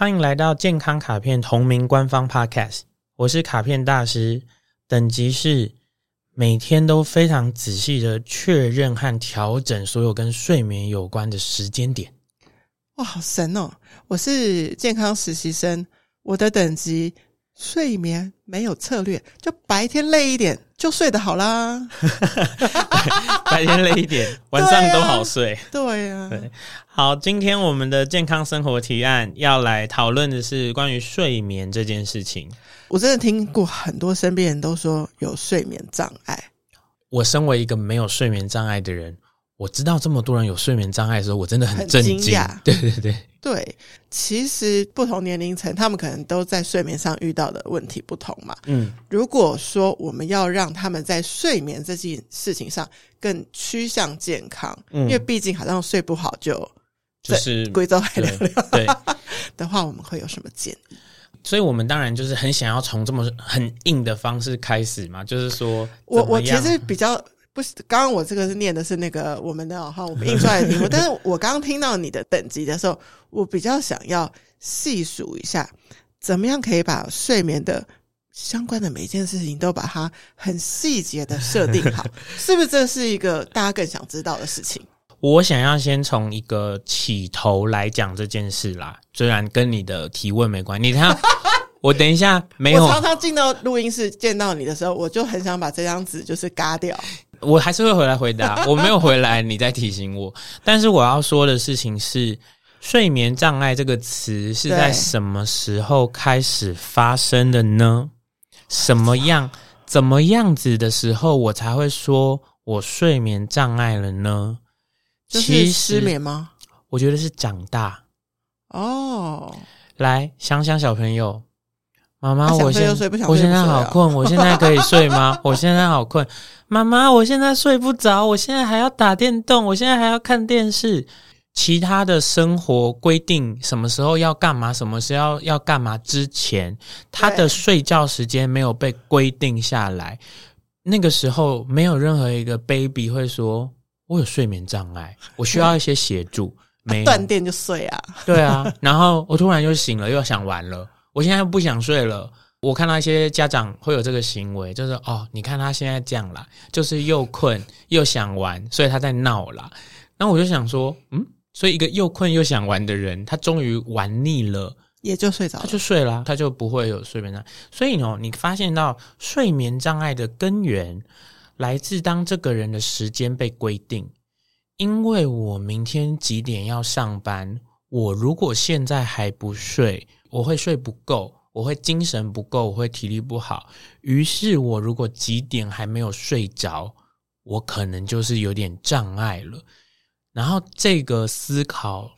欢迎来到健康卡片同名官方 Podcast，我是卡片大师，等级是每天都非常仔细的确认和调整所有跟睡眠有关的时间点。哇，好神哦！我是健康实习生，我的等级睡眠没有策略，就白天累一点就睡得好啦。白天累一点，晚上都好睡。对呀、啊，对。好，今天我们的健康生活提案要来讨论的是关于睡眠这件事情。我真的听过很多身边人都说有睡眠障碍。我身为一个没有睡眠障碍的人。我知道这么多人有睡眠障碍的时候，我真的很震惊。对对对对，其实不同年龄层，他们可能都在睡眠上遇到的问题不同嘛。嗯，如果说我们要让他们在睡眠这件事情上更趋向健康，嗯，因为毕竟好像睡不好就就是贵州海聊聊对 的话，我们会有什么建议？所以我们当然就是很想要从这么很硬的方式开始嘛，就是说，我我其实比较。不是，刚刚我这个是念的是那个我们的哈，我们印出来的题目。但是我刚刚听到你的等级的时候，我比较想要细数一下，怎么样可以把睡眠的相关的每一件事情都把它很细节的设定好，是不是？这是一个大家更想知道的事情。我想要先从一个起头来讲这件事啦，虽然跟你的提问没关系。你看。我等一下没有。我常常进到录音室见到你的时候，我就很想把这张纸就是嘎掉。我还是会回来回答，我没有回来，你再提醒我。但是我要说的事情是，睡眠障碍这个词是在什么时候开始发生的呢？什么样、怎么样子的时候，我才会说我睡眠障碍了呢？其实失眠吗？我觉得是长大。哦，来想想小朋友。妈妈，我现在我现在好困，我现在可以睡吗？我现在好困，妈妈，我现在睡不着，我现在还要打电动，我现在还要看电视。其他的生活规定什么时候要干嘛，什么时候要干嘛之前，他的睡觉时间没有被规定下来，那个时候没有任何一个 baby 会说我有睡眠障碍，我需要一些协助。没 断电就睡啊？对啊，然后我突然就醒了，又想玩了。我现在不想睡了。我看到一些家长会有这个行为，就是哦，你看他现在这样啦，就是又困又想玩，所以他在闹啦。那我就想说，嗯，所以一个又困又想玩的人，他终于玩腻了，也就睡着了，他就睡了，他就不会有睡眠障碍。所以呢，你发现到睡眠障碍的根源来自当这个人的时间被规定，因为我明天几点要上班，我如果现在还不睡。我会睡不够，我会精神不够，我会体力不好。于是，我如果几点还没有睡着，我可能就是有点障碍了。然后，这个思考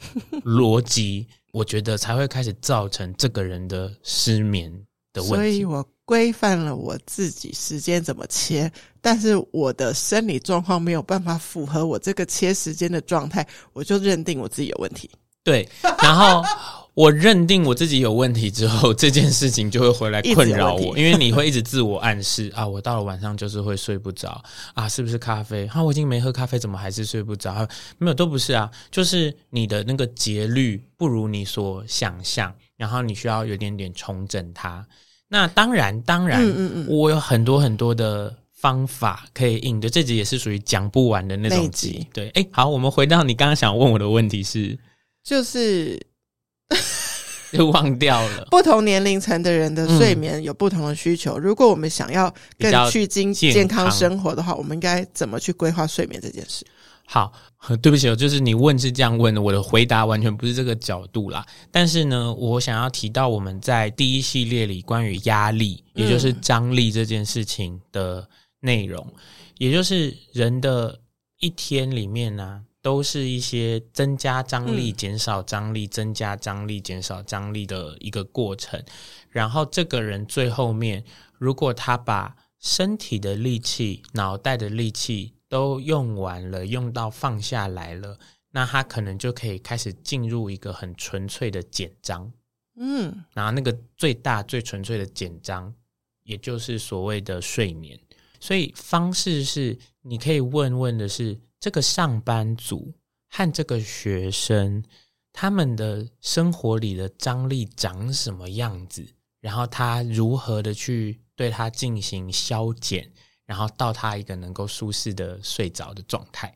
逻辑，我觉得才会开始造成这个人的失眠的问题。所以我规范了我自己时间怎么切，但是我的生理状况没有办法符合我这个切时间的状态，我就认定我自己有问题。对，然后。我认定我自己有问题之后，这件事情就会回来困扰我，因为你会一直自我暗示啊，我到了晚上就是会睡不着啊，是不是咖啡？哈、啊，我已经没喝咖啡，怎么还是睡不着？啊，没有，都不是啊，就是你的那个节律不如你所想象，然后你需要有点点重整它。那当然，当然，嗯嗯嗯，我有很多很多的方法可以应对，这集也是属于讲不完的那种集。对，哎，好，我们回到你刚刚想问我的问题是，就是。就忘掉了。不同年龄层的人的睡眠有不同的需求。嗯、如果我们想要更趋近健康生活的话，我们应该怎么去规划睡眠这件事？好，对不起，就是你问是这样问的，我的回答完全不是这个角度啦。但是呢，我想要提到我们在第一系列里关于压力，也就是张力这件事情的内容，嗯、也就是人的一天里面呢、啊。都是一些增加张力、减少张力、增加张力、减少张力的一个过程。然后，这个人最后面，如果他把身体的力气、脑袋的力气都用完了，用到放下来了，那他可能就可以开始进入一个很纯粹的简章。嗯，然后那个最大、最纯粹的简章，也就是所谓的睡眠。所以，方式是你可以问问的是。这个上班族和这个学生，他们的生活里的张力长什么样子，然后他如何的去对他进行消减，然后到他一个能够舒适的睡着的状态。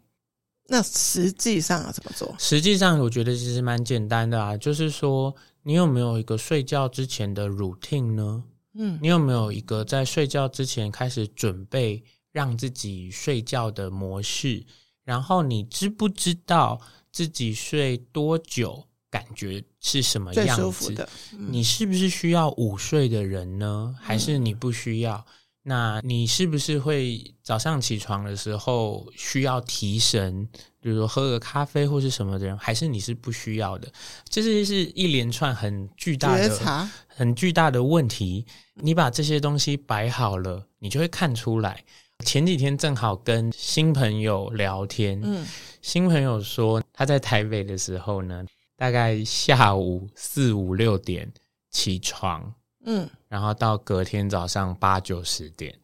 那实际上要怎么做？实际上，我觉得其实蛮简单的啊，就是说，你有没有一个睡觉之前的 routine 呢？嗯，你有没有一个在睡觉之前开始准备让自己睡觉的模式？然后你知不知道自己睡多久感觉是什么样子？最舒服的。嗯，你是不是需要午睡的人呢？还是你不需要？嗯那你是不是会早上起床的时候需要提神，比如说喝个咖啡或是什么的人，还是你是不需要的？这些是一连串很巨大的、很巨大的问题。你把这些东西摆好了，你就会看出来。前几天正好跟新朋友聊天，嗯，新朋友说他在台北的时候呢，大概下午四五六点起床。嗯，然后到隔天早上八九十点，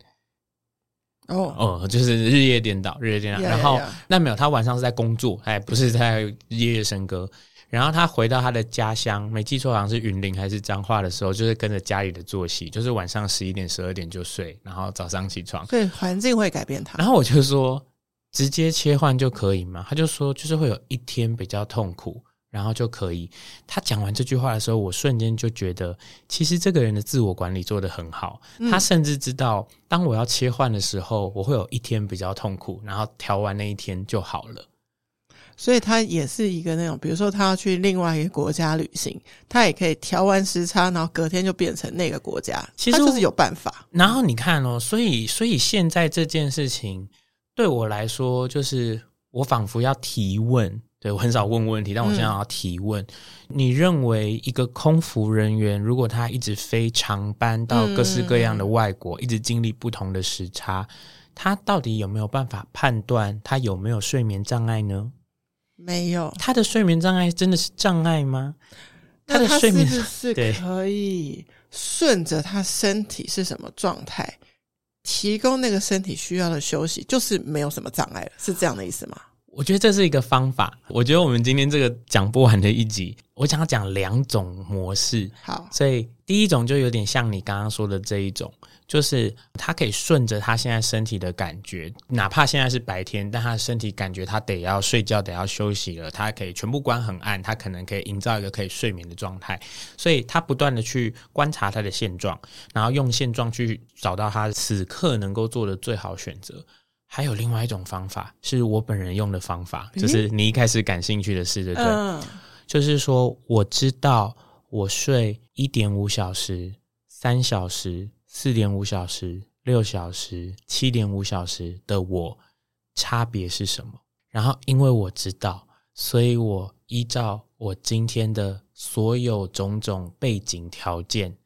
哦哦，就是日夜颠倒，日夜颠倒。Yeah, 然后.那没有，他晚上是在工作，哎，不是在夜夜笙歌。然后他回到他的家乡，没记错好像是云林还是彰化的时候，就是跟着家里的作息，就是晚上十一点十二点就睡，然后早上起床。对，环境会改变他。然后我就说，直接切换就可以吗？他就说，就是会有一天比较痛苦。然后就可以。他讲完这句话的时候，我瞬间就觉得，其实这个人的自我管理做得很好。嗯。他甚至知道，当我要切换的时候，我会有一天比较痛苦，然后调完那一天就好了。所以他也是一个那种，比如说他要去另外一个国家旅行，他也可以调完时差，然后隔天就变成那个国家。其实他就是有办法。然后你看哦，所以所以现在这件事情对我来说，就是我仿佛要提问。对，我很少问问题，但我现在要提问。嗯。你认为一个空服人员，如果他一直飞长班到各式各样的外国，嗯，一直经历不同的时差，他到底有没有办法判断他有没有睡眠障碍呢？没有。他的睡眠障碍真的是障碍吗？他的睡眠是不是 可以顺着他身体是什么状态，提供那个身体需要的休息，就是没有什么障碍了，是这样的意思吗？我觉得这是一个方法。我觉得我们今天这个讲不完的一集，我想要讲两种模式。好，所以第一种就有点像你刚刚说的这一种，就是他可以顺着他现在身体的感觉，哪怕现在是白天，但他的身体感觉他得要睡觉，得要休息了，他可以全部关很暗，他可能可以营造一个可以睡眠的状态。所以他不断的去观察他的现状，然后用现状去找到他此刻能够做的最好选择。还有另外一种方法，是我本人用的方法，就是你一开始感兴趣的事，对不对？嗯，就是说，我知道我睡一点五小时、三小时、四点五小时、六小时、七点五小时的我差别是什么。然后，因为我知道，所以我依照我今天的所有种种背景条件，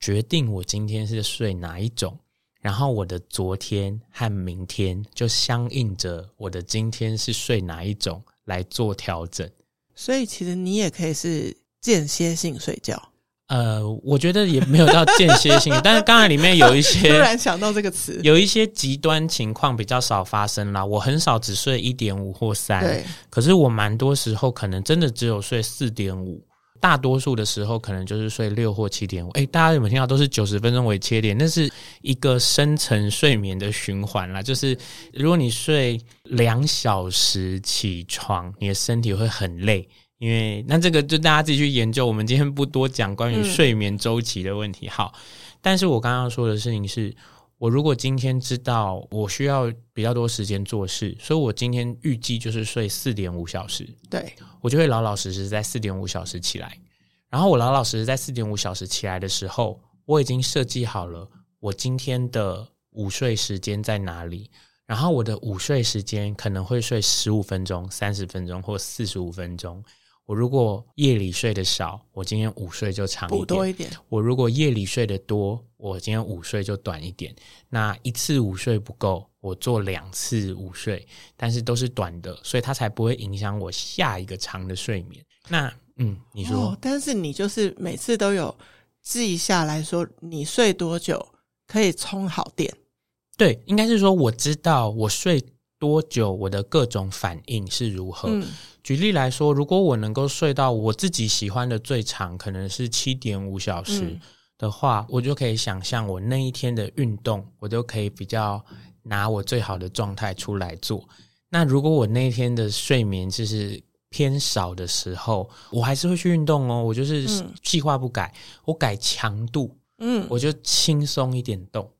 决定我今天是睡哪一种。然后我的昨天和明天就相应着我的今天是睡哪一种来做调整，所以其实你也可以是间歇性睡觉。呃，我觉得也没有到间歇性，但是刚才里面有一些 突然想到这个词，有一些极端情况比较少发生啦。我很少只睡一点五或三，对，可是我蛮多时候可能真的只有睡四点五。大多数的时候，可能就是睡六或七点五。诶，大家有没有听到？都是九十分钟为切点，那是一个深层睡眠的循环啦。就是如果你睡两小时起床，你的身体会很累，因为那这个就大家自己去研究。我们今天不多讲关于睡眠周期的问题。好，但是我刚刚说的事情是。我如果今天知道我需要比较多时间做事，所以我今天预计就是睡四点五小时。对，我就会老老实实在四点五小时起来。然后我老老实实在四点五小时起来的时候，我已经设计好了我今天的午睡时间在哪里。然后我的午睡时间可能会睡十五分钟、三十分钟或四十五分钟。我如果夜里睡得少，我今天午睡就长一点；多一点。我如果夜里睡得多，我今天午睡就短一点。那一次午睡不够，我做两次午睡，但是都是短的，所以它才不会影响我下一个长的睡眠。那嗯，你说，哦，但是你就是每次都有记下来说你睡多久可以充好电？对，应该是说我知道我睡多久，我的各种反应是如何。嗯举例来说，如果我能够睡到我自己喜欢的最长，可能是七点五小时的话，嗯、我就可以想象我那一天的运动，我就可以比较拿我最好的状态出来做。那如果我那一天的睡眠就是偏少的时候，我还是会去运动哦。我就是计划不改，我改强度，嗯，我就轻松一点动。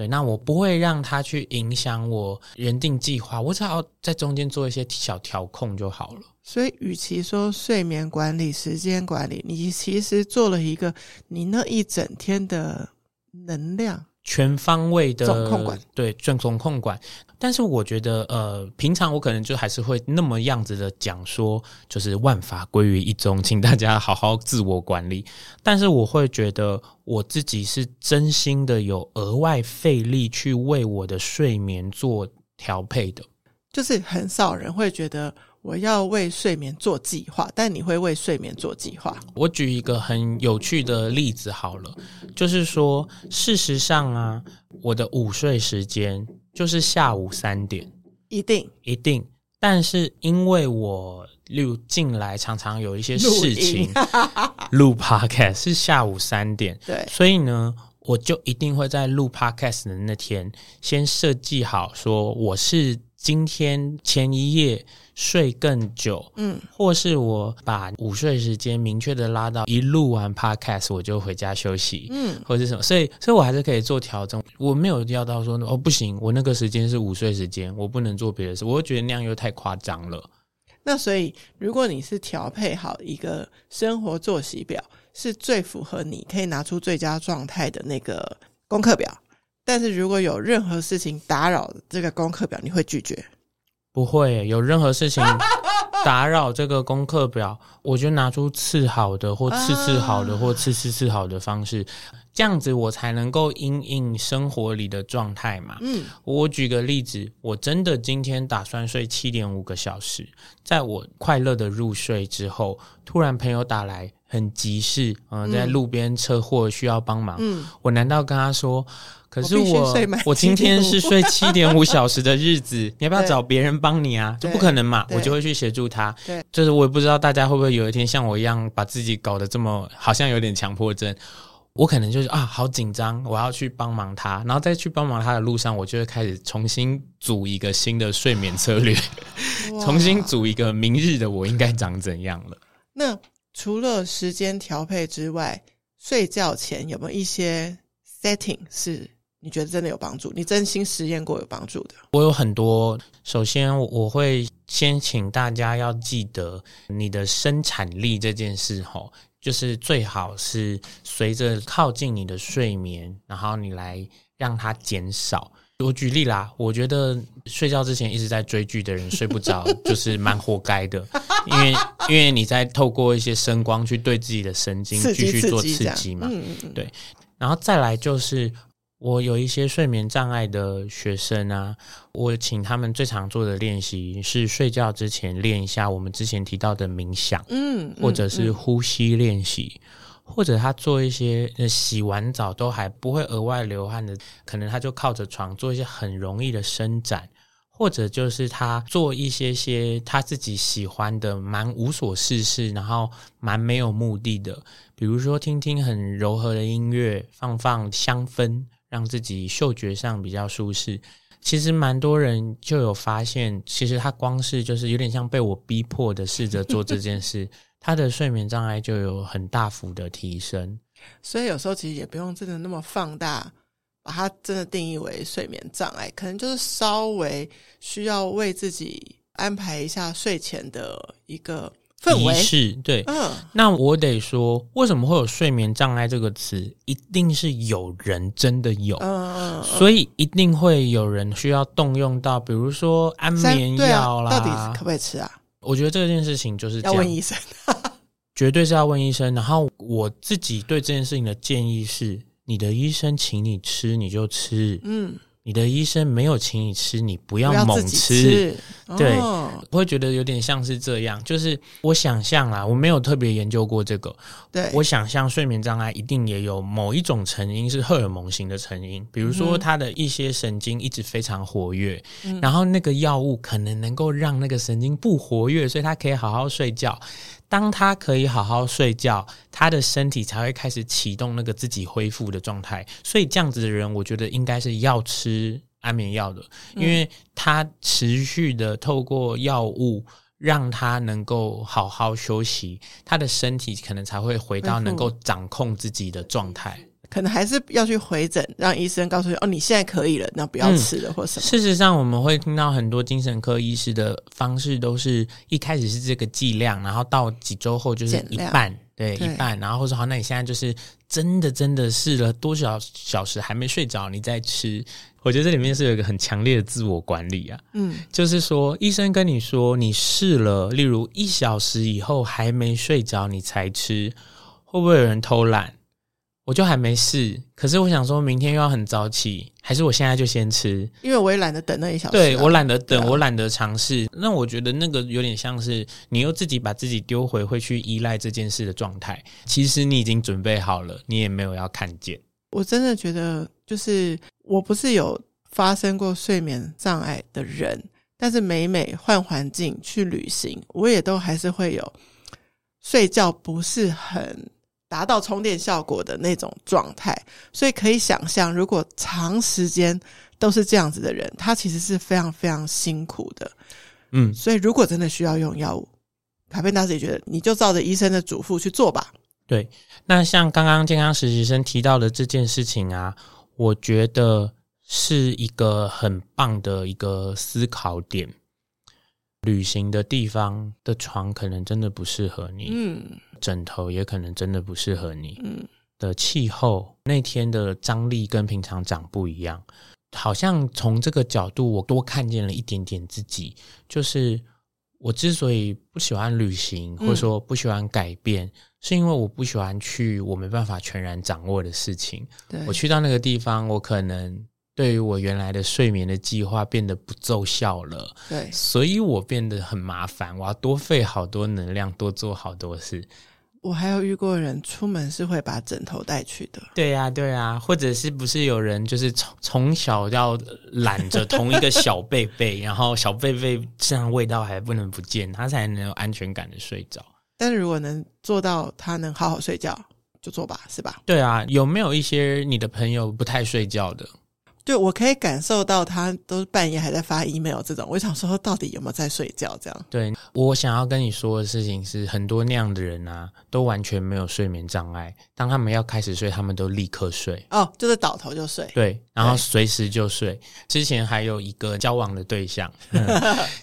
对，那我不会让它去影响我原定计划，我只要在中间做一些小调控就好了。所以，与其说睡眠管理、时间管理，你其实做了一个你那一整天的能量。全方位的总控管，对，总总控管。但是我觉得，呃，平常我可能就还是会那么样子的讲说，就是万法归于一宗，请大家好好自我管理。但是我会觉得，我自己是真心的有额外费力去为我的睡眠做调配的。就是很少人会觉得。我要为睡眠做计划，但你会为睡眠做计划？我举一个很有趣的例子好了，就是说，事实上啊，我的午睡时间就是下午三点，一定。一定。但是因为我录进来常常有一些事情，录 podcast 是下午三点，对，所以呢，我就一定会在录 podcast 的那天先设计好，说我是今天前一夜。睡更久，嗯，或是我把午睡时间明确的拉到一录完 podcast 我就回家休息，嗯，或者是什么，所以，所以我还是可以做调整。我没有要到说哦，不行，我那个时间是午睡时间，我不能做别的事，我会觉得那样又太夸张了。那所以，如果你是调配好一个生活作息表，是最符合你可以拿出最佳状态的那个功课表，但是如果有任何事情打扰这个功课表，你会拒绝？不会有任何事情 打扰这个功课表，我就拿出次好的或次次好的或次次次好的方式，这样子我才能够因应生活里的状态嘛。嗯，我举个例子，我真的今天打算睡七点五个小时，在我快乐的入睡之后，突然朋友打来很急事，嗯、呃，在路边车祸需要帮忙，嗯，我难道跟他说？可是我我，我今天是睡七点五小时的日子，你要不要找别人帮你啊？就不可能嘛，我就会去协助他。对，就是我也不知道大家会不会有一天像我一样把自己搞得这么好像有点强迫症。我可能就是啊，好紧张，我要去帮忙他，然后在去帮忙他的路上，我就会开始重新组一个新的睡眠策略，重新组一个明日的我应该长怎样了。那除了时间调配之外，睡觉前有没有一些 setting 是？你觉得真的有帮助？你真心实验过有帮助的？我有很多。首先，我会先请大家要记得，你的生产力这件事，吼，就是最好是随着靠近你的睡眠，然后你来让它减少。我举例啦，我觉得睡觉之前一直在追剧的人睡不着，就是蛮活该的，因为因为你在透过一些声光去对自己的神经继续做刺激嘛，对。然后再来就是。我有一些睡眠障碍的学生啊，我请他们最常做的练习是睡觉之前练一下我们之前提到的冥想，嗯，或者是呼吸练习，或者他做一些洗完澡都还不会额外流汗的，可能他就靠着床做一些很容易的伸展，或者就是他做一些些他自己喜欢的蛮无所事事，然后蛮没有目的的，比如说听听很柔和的音乐，放放香氛。让自己嗅觉上比较舒适，其实蛮多人就有发现，其实他光是就是有点像被我逼迫的试着做这件事，他的睡眠障碍就有很大幅的提升。所以有时候其实也不用真的那么放大，把它真的定义为睡眠障碍，可能就是稍微需要为自己安排一下睡前的一个。氛围。是对，嗯，那我得说，为什么会有睡眠障碍这个词？一定是有人真的有，嗯嗯，所以一定会有人需要动用到，比如说安眠药啦，啊，到底可不可以吃啊？我觉得这件事情就是要问医生，绝对是要问医生。然后我自己对这件事情的建议是，你的医生请你吃你就吃，嗯，你的医生没有请你吃，你不要猛吃。吃对，哦、我会觉得有点像是这样。就是我想象啦，我没有特别研究过这个。对，我想象睡眠障碍一定也有某一种成因是荷尔蒙型的成因，比如说他的一些神经一直非常活跃，嗯、然后那个药物可能能够让那个神经不活跃，所以他可以好好睡觉。当他可以好好睡觉，他的身体才会开始启动那个自己恢复的状态。所以这样子的人，我觉得应该是要吃安眠药的，因为他持续的透过药物让他能够好好休息，他的身体可能才会回到能够掌控自己的状态。可能还是要去回诊，让医生告诉你哦，你现在可以了，那不要吃了、嗯、或什么。事实上，我们会听到很多精神科医师的方式，都是一开始是这个剂量，然后到几周后就是一半，对，对一半，然后或者说好，那你现在就是真的真的试了多少小时还没睡着，你再吃。我觉得这里面是有一个很强烈的自我管理啊，嗯，就是说医生跟你说你试了，例如一小时以后还没睡着你才吃，会不会有人偷懒？我就还没试，可是我想说明天又要很早起，还是我现在就先吃？因为我也懒得等那一小时啊。对，我懒得等，我懒得尝试。那我觉得那个有点像是你又自己把自己丢回会去依赖这件事的状态。其实你已经准备好了，你也没有要看见。我真的觉得，就是我不是有发生过睡眠障碍的人，但是每每换环境去旅行，我也都还是会有睡觉不是很。达到充电效果的那种状态，所以可以想象，如果长时间都是这样子的人，他其实是非常非常辛苦的。嗯，所以如果真的需要用药物，卡片大师也觉得你就照着医生的嘱咐去做吧。对，那像刚刚健康实习生提到的这件事情啊，我觉得是一个很棒的一个思考点。旅行的地方的床可能真的不适合你，嗯，枕头也可能真的不适合你，嗯，的气候那天的张力跟平常长不一样，好像从这个角度我多看见了一点点自己，就是我之所以不喜欢旅行，或者说不喜欢改变，嗯，是因为我不喜欢去我没办法全然掌握的事情。对，我去到那个地方，我可能。对于我原来的睡眠的计划变得不奏效了，对，所以我变得很麻烦，我要多费好多能量，多做好多事。我还有遇过人出门是会把枕头带去的，对呀、啊，对呀、啊，或者是不是有人就是从从小要揽着同一个小被被，然后小被被身上味道还不能不见，他才能有安全感的睡着。但是如果能做到他能好好睡觉，就做吧，是吧？对啊，有没有一些你的朋友不太睡觉的？对，我可以感受到他都半夜还在发 email 这种，我想说到底有没有在睡觉？这样。对，我想要跟你说的事情是，很多那样的人啊，都完全没有睡眠障碍。当他们要开始睡，他们都立刻睡。哦，就是倒头就睡。对，然后随时就睡。之前还有一个交往的对象，嗯、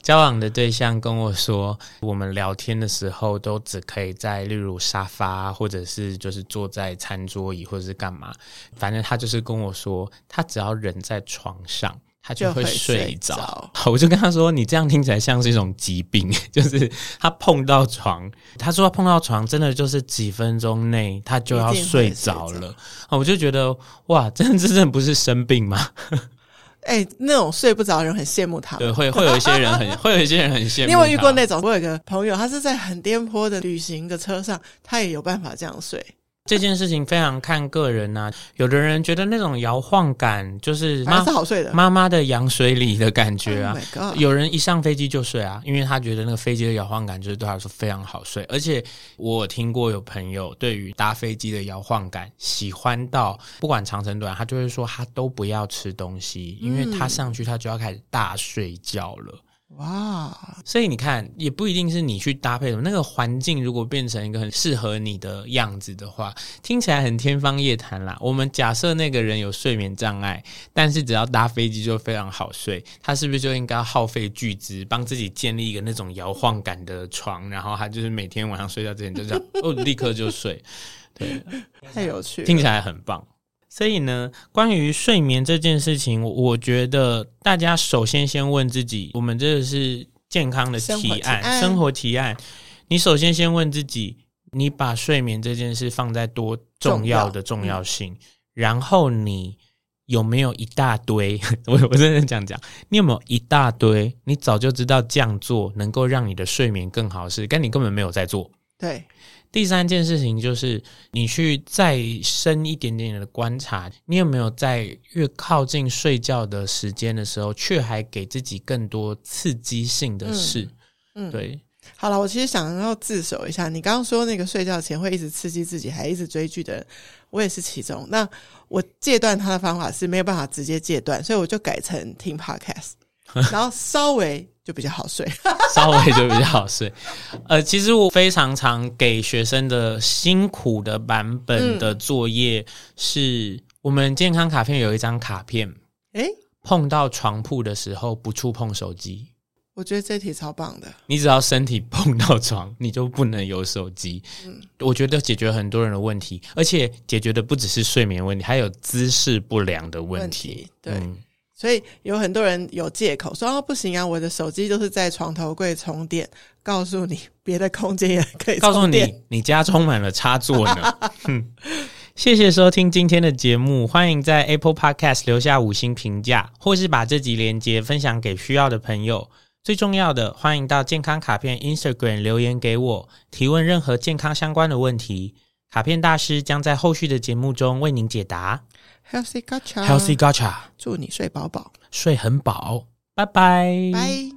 交往的对象跟我说，我们聊天的时候都只可以在例如沙发，或者是就是坐在餐桌椅，或者是干嘛。反正他就是跟我说，他只要人在床上，他就会睡着。我就跟他说：“你这样听起来像是一种疾病，就是他碰到床，他说他碰到床，真的就是几分钟内他就要睡着了。”我就觉得哇，真的真正不是生病吗？哎、欸，那种睡不着的人很羡慕他。对，会会有一些人很 会有一些人很羡慕。你有没有遇过那种？我有个朋友，他是在很颠簸的旅行的车上，他也有办法这样睡。这件事情非常看个人呐、啊，有的人觉得那种摇晃感就是妈是好睡的，妈妈的羊水里的感觉啊。Oh 有人一上飞机就睡啊，因为他觉得那个飞机的摇晃感就是对他来说非常好睡。而且我听过有朋友对于搭飞机的摇晃感喜欢到不管长程短，他就会说他都不要吃东西，因为他上去他就要开始大睡觉了。哇，所以你看，也不一定是你去搭配什么那个环境，如果变成一个很适合你的样子的话，听起来很天方夜谭啦。我们假设那个人有睡眠障碍，但是只要搭飞机就非常好睡，他是不是就应该耗费巨资帮自己建立一个那种摇晃感的床，然后他就是每天晚上睡觉之前就这样哦，立刻就睡，对，太有趣，听起来很棒。所以呢，关于睡眠这件事情，我觉得大家首先先问自己，我们这个是健康的提案，生活提案。你首先先问自己，你把睡眠这件事放在多重要的重要性？然后你有没有一大堆？我我真的这样讲，你有没有一大堆？你早就知道这样做能够让你的睡眠更好，是，但你根本没有在做。对。第三件事情就是，你去再深一点点的观察，你有没有在越靠近睡觉的时间的时候，却还给自己更多刺激性的事？嗯，嗯对。好了，我其实想要自首一下，你刚刚说那个睡觉前会一直刺激自己，还一直追剧的人，我也是其中。那我戒断他的方法是没有办法直接戒断，所以我就改成听 podcast，然后稍微。就比较好睡，稍微就比较好睡。呃，其实我非常常给学生的辛苦的版本的作业是，嗯、我们健康卡片有一张卡片，诶，碰到床铺的时候不触碰手机。我觉得这题超棒的。你只要身体碰到床，你就不能有手机。嗯，我觉得解决很多人的问题，而且解决的不只是睡眠问题，还有姿势不良的问题。问题对。嗯所以有很多人有借口说：“哦，不行啊，我的手机都是在床头柜充电。”告诉你，别的空间也可以充电。告诉你，你家充满了插座呢。嗯，谢谢收听今天的节目，欢迎在 Apple Podcast 留下五星评价，或是把这集连接分享给需要的朋友。最重要的，欢迎到健康卡片 Instagram 留言给我，提问任何健康相关的问题，卡片大师将在后续的节目中为您解答。Healthy Gacha，Healthy Gacha，祝你睡饱饱，睡很饱，拜拜，拜。